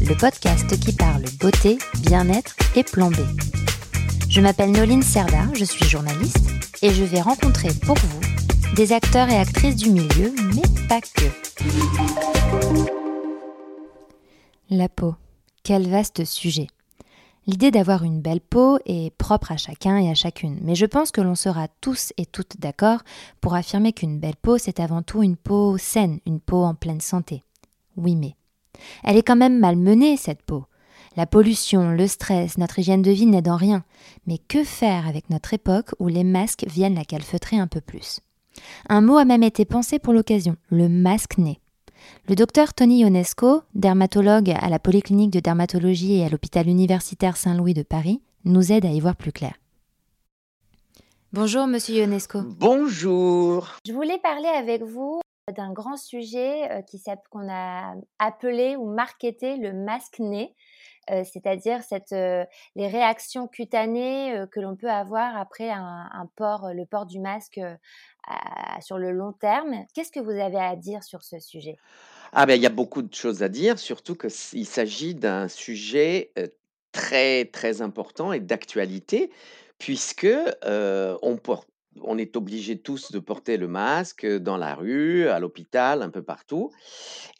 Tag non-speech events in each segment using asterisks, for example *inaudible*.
le podcast qui parle beauté, bien-être et plan. Je m'appelle Noline Serda, je suis journaliste et je vais rencontrer pour vous des acteurs et actrices du milieu, mais pas que. La peau, quel vaste sujet. L'idée d'avoir une belle peau est propre à chacun et à chacune, mais je pense que l'on sera tous et toutes d'accord pour affirmer qu'une belle peau, c'est avant tout une peau saine, une peau en pleine santé. Oui, mais elle est quand même mal menée, cette peau. La pollution, le stress, notre hygiène de vie n'aident en rien. Mais que faire avec notre époque où les masques viennent la calfeutrer un peu plus? Un mot a même été pensé pour l'occasion, le masque-nez. Le docteur Tony Ionesco, dermatologue à la Polyclinique de dermatologie et à l'hôpital universitaire Saint-Louis de Paris, nous aide à y voir plus clair. Bonjour Monsieur Ionesco. Bonjour. Je voulais parler avec vous d'un grand sujet euh, qui qu'on a appelé ou marketé le masque-nez, euh, c'est-à-dire euh, les réactions cutanées que l'on peut avoir après le port du masque sur le long terme. Qu'est-ce que vous avez à dire sur ce sujet? Ah ben il y a beaucoup de choses à dire, surtout qu'il s'agit d'un sujet très très important et d'actualité puisque on porte on est obligés tous de porter le masque dans la rue, à l'hôpital, un peu partout.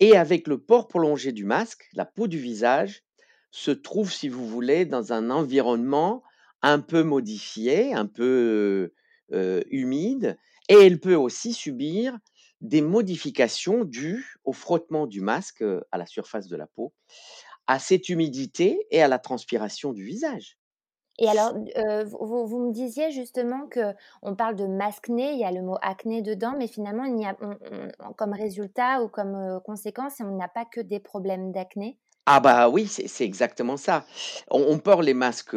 Et avec le port prolongé du masque, la peau du visage se trouve, si vous voulez, dans un environnement un peu modifié, un peu humide, et elle peut aussi subir des modifications dues au frottement du masque à la surface de la peau, à cette humidité et à la transpiration du visage. Et alors, vous, vous, me disiez justement que on parle de masque-nez, il y a le mot acné dedans, mais finalement, il y a, comme résultat ou comme conséquence, on n'a pas que des problèmes d'acné. Ah bah oui, c'est exactement ça. On, porte les masques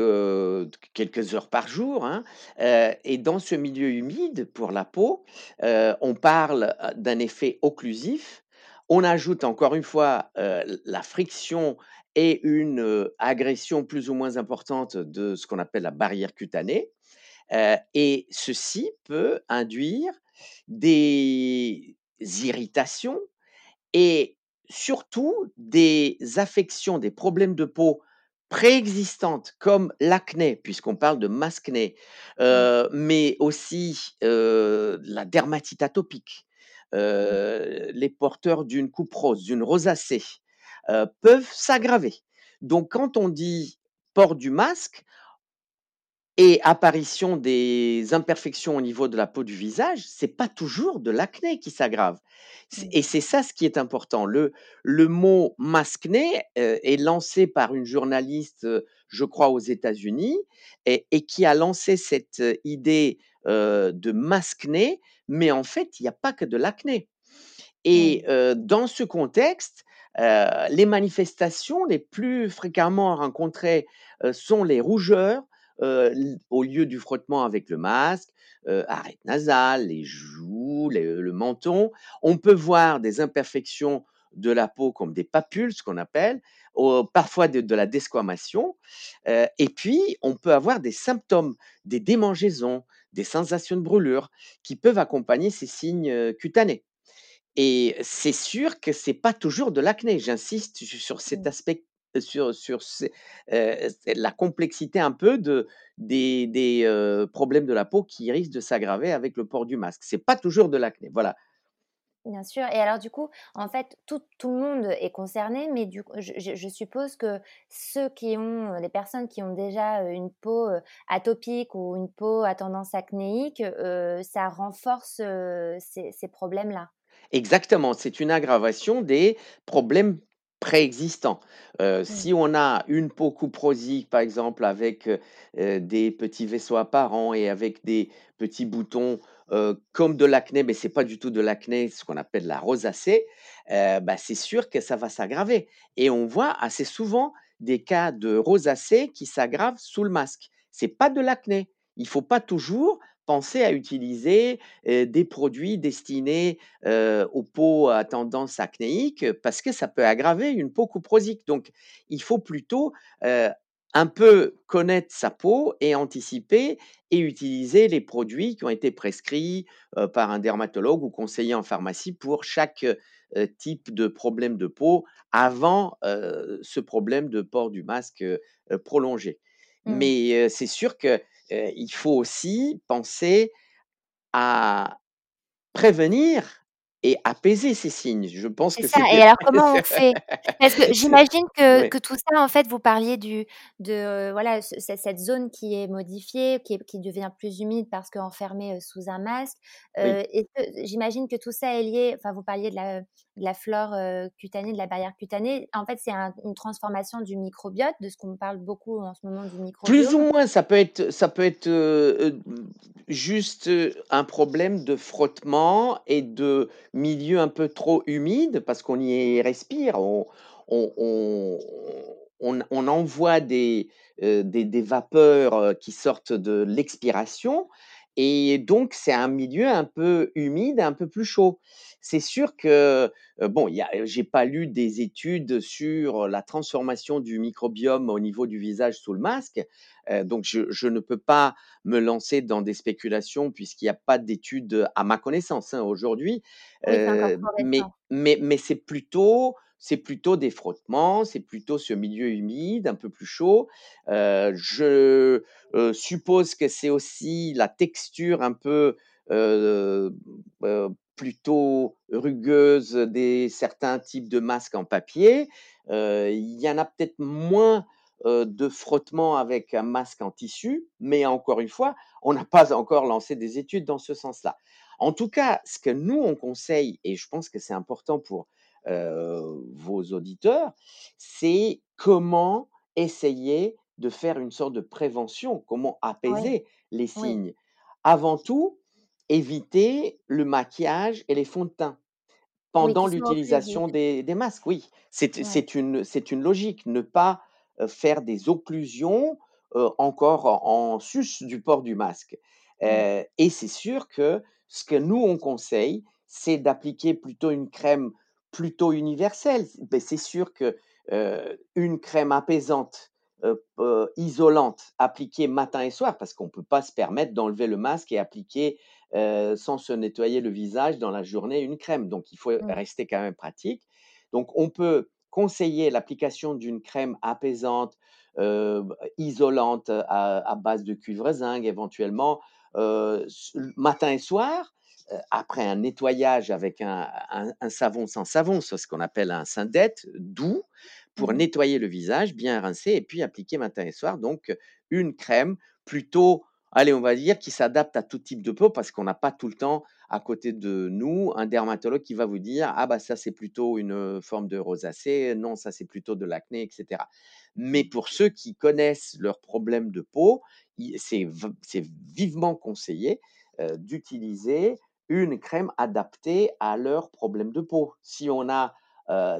quelques heures par jour, hein, et dans ce milieu humide pour la peau, on parle d'un effet occlusif. On ajoute encore une fois la friction et une agression plus ou moins importante de ce qu'on appelle la barrière cutanée. et ceci peut induire des irritations et surtout des affections, des problèmes de peau préexistantes comme l'acné, puisqu'on parle de masque-nez, mmh. mais aussi la dermatite atopique, mmh. les porteurs d'une coupe rose, d'une rosacée, euh, peuvent s'aggraver. Donc quand on dit port du masque et apparition des imperfections au niveau de la peau du visage, c'est pas toujours de l'acné qui s'aggrave. Et c'est ça ce qui est important. Le, le mot masque-nez euh, est lancé par une journaliste, euh, je crois, aux États-Unis, et, qui a lancé cette idée de masque-nez, mais en fait, il n'y a pas que de l'acné. Et dans ce contexte, les manifestations les plus fréquemment rencontrées sont les rougeurs au lieu du frottement avec le masque, arête nasale, les joues, le menton. On peut voir des imperfections de la peau comme des papules, ce qu'on appelle, parfois de, la desquamation. et puis, on peut avoir des symptômes, des démangeaisons, des sensations de brûlure qui peuvent accompagner ces signes cutanés. Et c'est sûr que c'est pas toujours de l'acné. J'insiste sur cet mmh. aspect, sur, sur la complexité un peu de, des, des problèmes de la peau qui risquent de s'aggraver avec le port du masque. C'est pas toujours de l'acné. Voilà. Bien sûr. Et alors, du coup, en fait, tout, tout le monde est concerné, mais du coup, je, je, suppose que ceux qui ont, les personnes qui ont déjà une peau atopique ou une peau à tendance acnéique, ça renforce ces, ces problèmes-là? Exactement, c'est une aggravation des problèmes préexistants. Mmh. si on a une peau couperosique, par exemple, avec des petits vaisseaux apparents et avec des petits boutons comme de l'acné, mais c'est pas du tout de l'acné, ce qu'on appelle la rosacée, bah, c'est sûr que ça va s'aggraver et on voit assez souvent des cas de rosacée qui s'aggravent sous le masque. C'est pas de l'acné. Il faut pas toujours penser à utiliser, des produits destinés, aux peaux à tendance acnéique parce que ça peut aggraver une peau cuprosique. Donc il faut plutôt, un peu connaître sa peau et anticiper et utiliser les produits qui ont été prescrits par un dermatologue ou conseillés en pharmacie pour chaque type de problème de peau avant ce problème de port du masque prolongé. Mmh. Mais c'est sûr qu'il faut aussi penser à prévenir et apaiser ces signes. Je pense C'est que ça et alors comment on fait? Parce que *laughs* j'imagine que que tout ça, en fait, vous parliez du de voilà, ce ce cette zone qui est modifiée, qui est qui devient plus humide parce qu'enfermée, heu, sous un masque. Oui. Est-ce que j'imagine que tout ça est lié enfin, vous parliez de la de la flore, cutanée, de la barrière cutanée. En fait, c'est un une transformation du microbiote, de ce qu'on parle beaucoup en ce moment du Plus ou moins, ça peut être ça peut être, juste, un problème de frottement et de milieu un peu trop humide parce qu'on y respire. On on on envoie des, heu, des des vapeurs, heu, qui sortent de l'expiration et donc c'est un milieu un peu humide, un peu plus chaud. C'est sûr que, heu, bon, j'ai pas lu des études sur la transformation du microbiome au niveau du visage sous le masque, heu, donc je je ne peux pas me lancer dans des spéculations puisqu'il y a pas d'études, à ma connaissance, hein, aujourd'hui. Oui, trop mais mais mais c'est plutôt c'est plutôt des frottements, c'est plutôt ce milieu humide, un peu plus chaud. Heu, je, heu, suppose que c'est aussi la texture un peu, heu, plutôt rugueuse des certains types de masques en papier. Il y en a peut-être moins, de frottement avec un masque en tissu, mais encore une fois, on n'a pas encore lancé des études dans ce sens-là. En tout cas, ce que nous on conseille et je pense que c'est important pour, vos auditeurs, c'est comment essayer de faire une sorte de prévention, comment Oui, apaiser les oui. signes. Avant tout, éviter le maquillage et les fonds de teint. Pendant l'utilisation des des masques, oui. C'est Ouais. une une logique, ne pas, heu, faire des occlusions, heu, encore en en sus du port du masque. Et c'est sûr que ce que nous on conseille, c'est d'appliquer plutôt une crème plutôt universelle. Beh, c'est sûr que, une crème apaisante, isolante, appliquée matin et soir, parce qu'on peut pas se permettre d'enlever le masque et appliquer sans se nettoyer le visage dans la journée, une crème. Donc il faut Mmh. rester quand même pratique. Donc on peut conseiller l'application d'une crème apaisante, isolante à à base de cuivre zinc éventuellement, matin et soir, après un nettoyage avec un un un savon sans savon, c'est ce qu'on appelle un Syndette doux, Mmh pour mh. nettoyer le visage, bien rincer et puis appliquer matin et soir donc une crème plutôt Allez, on va dire qu'il s'adapte à tout type de peau parce qu'on n'a pas tout le temps à côté de nous un dermatologue qui va vous dire: «Ah bah ça c'est plutôt une, forme de rosacée, non ça c'est plutôt de l'acné» et cetera. Mais Mmh. pour ceux qui connaissent leurs problèmes de peau, c'est vivement conseillé, d'utiliser une crème adaptée à leurs problèmes de peau. Si on a,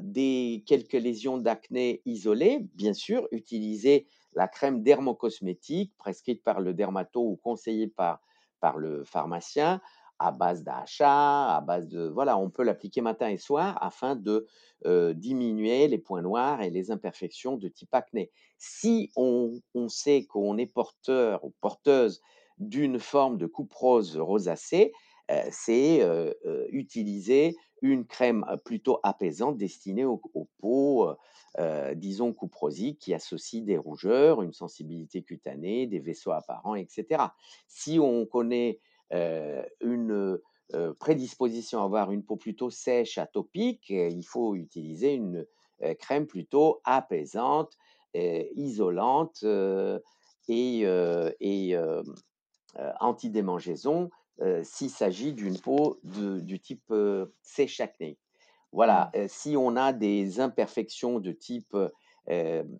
des quelques lésions d'acné isolées, bien sûr, utiliser la crème dermocosmétique prescrite par le dermato ou conseillée par par le pharmacien à base d'AHA, à base de voilà, on peut l'appliquer matin et soir afin de, diminuer les points noirs et les imperfections de type acné. Si on on sait qu'on est porteur ou porteuse d'une forme de couperose rosacée, c'est, heu heu, utiliser une crème, plutôt apaisante destinée aux aux peaux, disons cuprosiques qui associent des rougeurs, une sensibilité cutanée, des vaisseaux apparents et cetera. Si on connaît, une, prédisposition à avoir une peau plutôt sèche, atopique, il faut utiliser une, crème plutôt apaisante, isolante, et et anti-démangeaison, heu, s'il s'agit d'une peau de du type, sèche acné. Voilà, Mmh. heu, si on a des imperfections de type, heu, hem,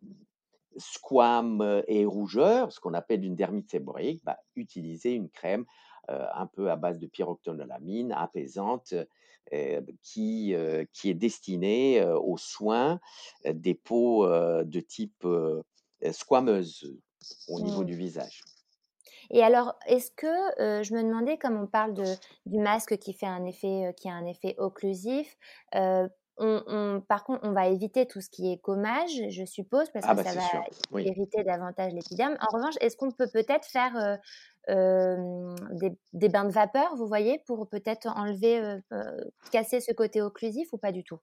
squame, et rougeur, ce qu'on appelle une dermite séborrhéique, bah, utiliser une crème, un peu à base de pyroxynolamine, apaisante, qui, qui est destinée aux soins des peaux de type squameuse au niveau Mmh. du visage. Et alors, est-ce que, je me demandais, comme on parle de du masque qui fait un effet, qui a un effet occlusif, on on par contre, on va éviter tout ce qui est gommage, je suppose, parce Ah que bah, ça va sûr, oui. irriter davantage l'épiderme. En revanche, est-ce qu'on peut peut-être faire, des des bains de vapeur, vous voyez, pour peut-être enlever, casser ce côté occlusif ou pas du tout?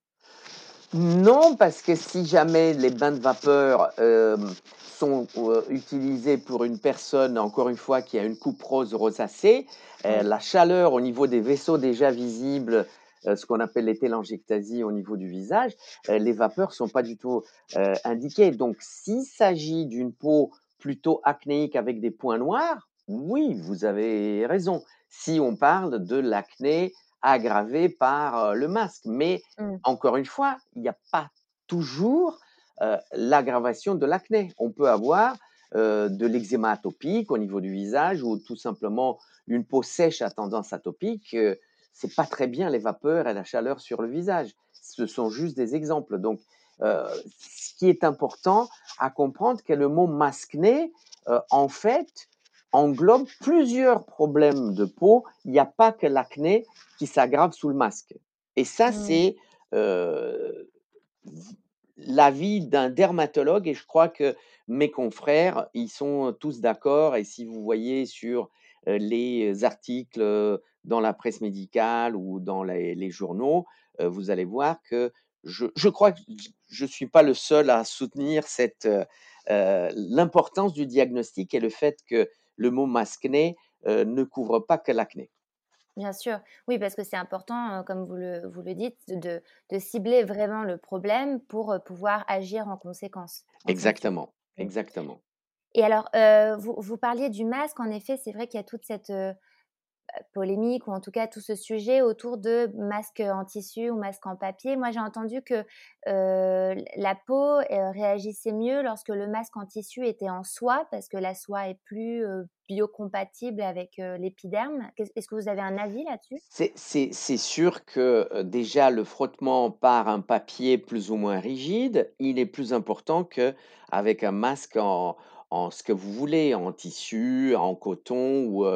Non, parce que si jamais les bains de vapeur, hem, sont, heu, utilisés pour une personne, encore une fois, qui a une coupe rose rosacée, Oui. la chaleur au niveau des vaisseaux déjà visibles, heu, ce qu'on appelle les télangiectasies au niveau du visage, heu, les vapeurs sont pas du tout, heu, indiquées. Donc s'il s'agit d'une peau plutôt acnéique avec des points noirs, oui, vous avez raison. Si on parle de l'acné aggravé par, le masque. Mais Mmh. encore une fois, il n'y a pas toujours euh, l'aggravation de l'acné. On peut avoir euh, de l'eczéma atopique au niveau du visage ou tout simplement une peau sèche à tendance atopique. Euh, c'est pas très bien les vapeurs et la chaleur sur le visage. Ce sont juste des exemples. Donc, ce qui est important à comprendre, que le mot masqué, en fait, englobe plusieurs problèmes de peau. Il n'y a pas que l'acné qui s'aggrave sous le masque. Et ça, Mmh. c'est euh, l'avis d'un dermatologue et je crois que mes confrères, ils sont tous d'accord et si vous voyez sur, heu, les articles, heu, dans la presse médicale ou dans les les journaux, vous allez voir que je je crois que je suis pas le seul à soutenir cette, l'importance du diagnostic et le fait que le mot masqué, heu, ne couvre pas que l'acné. Bien sûr, oui, parce que c'est important, comme vous le vous le dites, de de cibler vraiment le problème pour, pouvoir agir en conséquence, en. Exactement, Mmh. exactement. Et alors, vous vous parliez du masque, en effet, c'est vrai qu'il y a toute cette, polémique ou en tout cas tout ce sujet autour de masques en tissu ou masques en papier. Moi, j'ai entendu que, la peau, réagissait mieux lorsque le masque en tissu était en soie parce que la soie est plus, biocompatible avec, l'épiderme. Est-ce que vous avez un avis là-dessus? C'est sûr que, déjà le frottement par un papier plus ou moins rigide, il est plus important qu'avec un masque en ce que vous voulez, en tissu, en coton ou,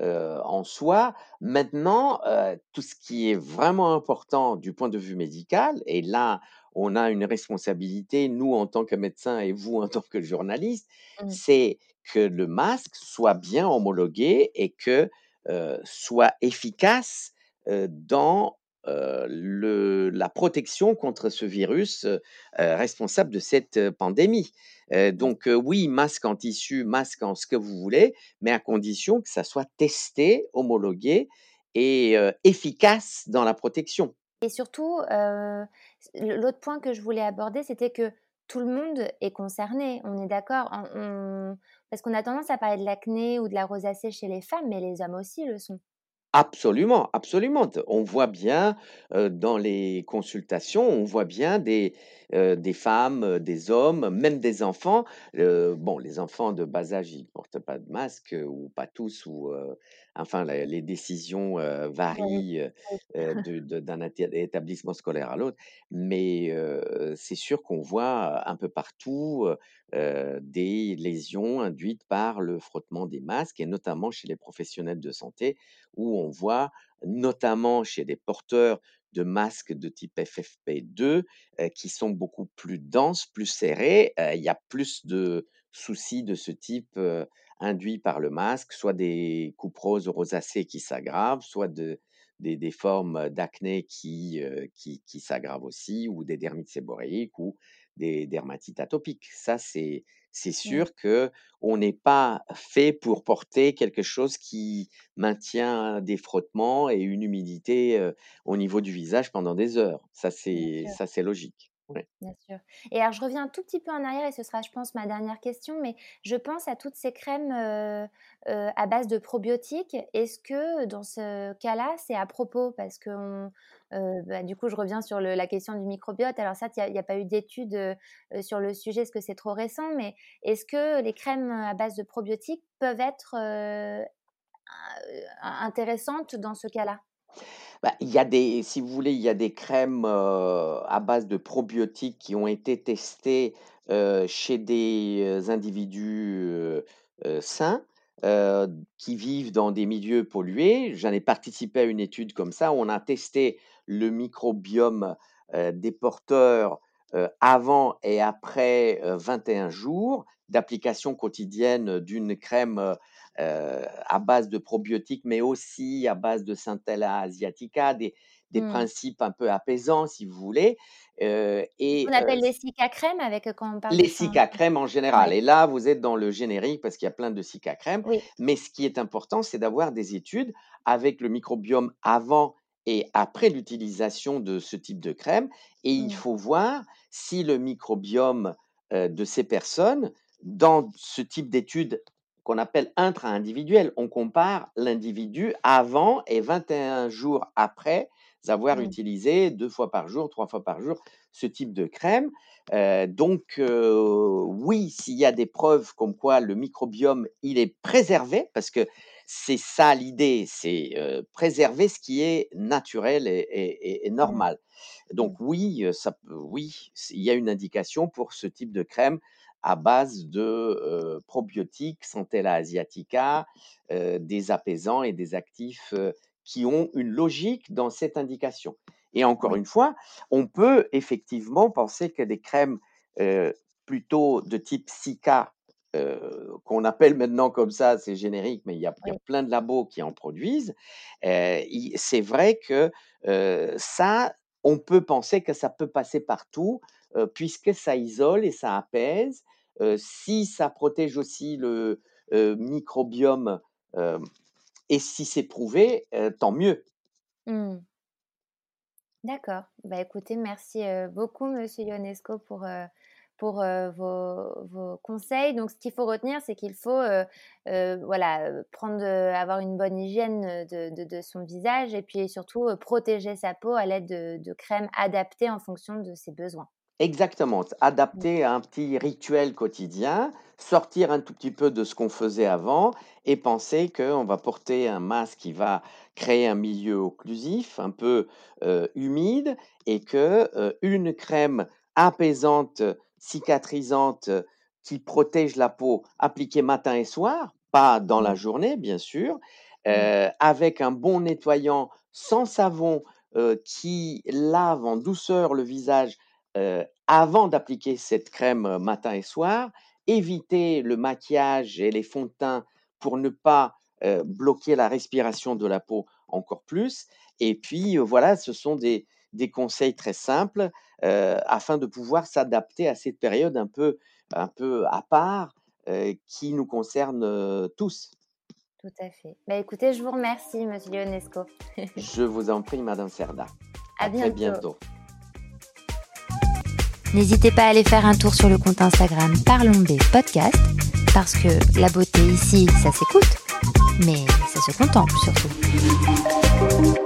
heu, en soie. Maintenant, heu, tout ce qui est vraiment important du point de vue médical et là, on a une responsabilité, nous en tant que médecins et vous *laughs* en tant que journalistes, Mmh. c'est que le masque soit bien homologué et que, heu, soit efficace, heu, dans, le la protection contre ce virus, heu heu, responsable de cette, pandémie. Bien donc, oui, masque en tissu, masque en ce que vous voulez, mais à condition que ça soit testé, homologué et efficace dans la protection. Et surtout, l'autre point que je voulais aborder, c'était que tout le monde est concerné, on est d'accord? On parce qu'on a tendance à parler de l'acné ou de la rosacée chez les femmes, mais les hommes aussi le sont. Absolument, absolument. On voit bien, dans les consultations, on voit bien des, femmes, des hommes, même des enfants. Bon, les enfants de bas âge, ils portent pas de masque, ou pas tous ou, enfin les les décisions, heu, Ouais, varient, heu oui. heu, de de d'un établissement scolaire à l'autre. Mais, heu, c'est sûr qu'on voit, heu, un peu partout, heu heu, des lésions induites par le frottement des masques et notamment chez les professionnels de santé où on voit, notamment chez des porteurs de masques de type FFP2, heu, qui sont beaucoup plus denses, plus serrés, heu, il y a plus de soucis de ce type, heu, induits par le masque, soit des coupes roses rosacées qui s'aggravent, soit de des des formes, d'acné qui, heu, qui qui s'aggravent aussi ou des dermites séborréiques ou des dermatites atopiques. Ça, c'est c'est Mmh. sûr que on n'est pas fait pour porter quelque chose qui maintient des frottements et une humidité, heu, au niveau du visage pendant des heures. Ça, c'est ça, c'est logique. Ouais. Bien sûr. Et alors je reviens un tout petit peu en arrière et ce sera, je pense, ma dernière question, mais je pense à toutes ces crèmes, heu heu, à base de probiotiques. Est-ce que dans ce cas-là, c'est à propos? Parce qu'on, heu, bah, du coup, je reviens sur le la question du microbiote. Alors ça, il y a a pas eu d'études, sur le sujet parce que c'est trop récent, mais est-ce que les crèmes, à base de probiotiques peuvent être, heu, intéressante dans ce cas-là? Bah, il y a des si vous voulez, il y a des crèmes, à base de probiotiques qui ont été testées, chez des, individus, sains, qui vivent dans des milieux pollués. J'en ai participé à une étude comme ça, on a testé le microbiome, des porteurs, avant et après, heu, 21 jours d'application quotidienne, d'une crème, à base de probiotiques, mais aussi à base de Centella asiatica, des, des mmh. principes un peu apaisants, si vous voulez. Euh, et, on appelle les cica crème avec quand on parle les cica crème en général. Et là, vous êtes dans le générique parce qu'il y a plein de cica crème. Mais ce qui est important, c'est d'avoir des études avec le microbiome avant et après l'utilisation de ce type de crème. Et il mmh. faut voir si le microbiome de ces personnes, dans ce type d'études qu'on appelle intra-individuel. On compare l'individu avant et 21 jours après avoir mmh. utilisé deux fois par jour, trois fois par jour ce type de crème. Euh, donc euh, oui, s'il y a des preuves comme quoi le microbiome, il est préservé, parce que c'est ça l'idée, c'est euh, préserver ce qui est naturel et, et mmh. normal. Donc mmh. oui, ça, oui, il y a une indication pour ce type de crème à base de probiotiques, Centella asiatica, des apaisants et des actifs qui ont une logique dans cette indication. Et encore une fois, on peut effectivement penser que des crèmes plutôt de type Sika, qu'on appelle maintenant comme ça, c'est générique, mais il y, a, plein de labos qui en produisent. c'est vrai que ça, on peut penser que ça peut passer partout, puisque ça isole et ça apaise si ça protège aussi le microbiome et si c'est prouvé, tant mieux. Mmh. D'accord. Bah, écoutez, merci beaucoup, Monsieur Ionesco, pour, pour vos, conseils. Donc, ce qu'il faut retenir, c'est qu'il faut voilà, prendre, avoir une bonne hygiène de, son visage et puis surtout protéger sa peau à l'aide de, de crèmes adaptées en fonction de ses besoins. Exactement, adapter à un petit rituel quotidien, sortir un tout petit peu de ce qu'on faisait avant et penser qu'on va porter un masque qui va créer un milieu occlusif, un peu humide, et que une crème apaisante, cicatrisante, qui protège la peau, appliquée matin et soir, pas dans la mmh. journée, bien sûr, mmh. avec un bon nettoyant sans savon qui lave en douceur le visage avant d'appliquer cette crème matin et soir, éviter le maquillage et les fonds de teint pour ne pas bloquer la respiration de la peau encore plus. Et puis voilà, ce sont des, conseils très simples afin de pouvoir s'adapter à cette période un peu, un peu à part qui nous concerne tous. Tout à fait. Bah, écoutez, je vous remercie, Monsieur Lionesco. je vous en prie, Madame Serda. À, très bientôt. N'hésitez pas à aller faire un tour sur le compte Instagram Parlons des podcasts, parce que la beauté ici, ça s'écoute, mais ça se contemple surtout.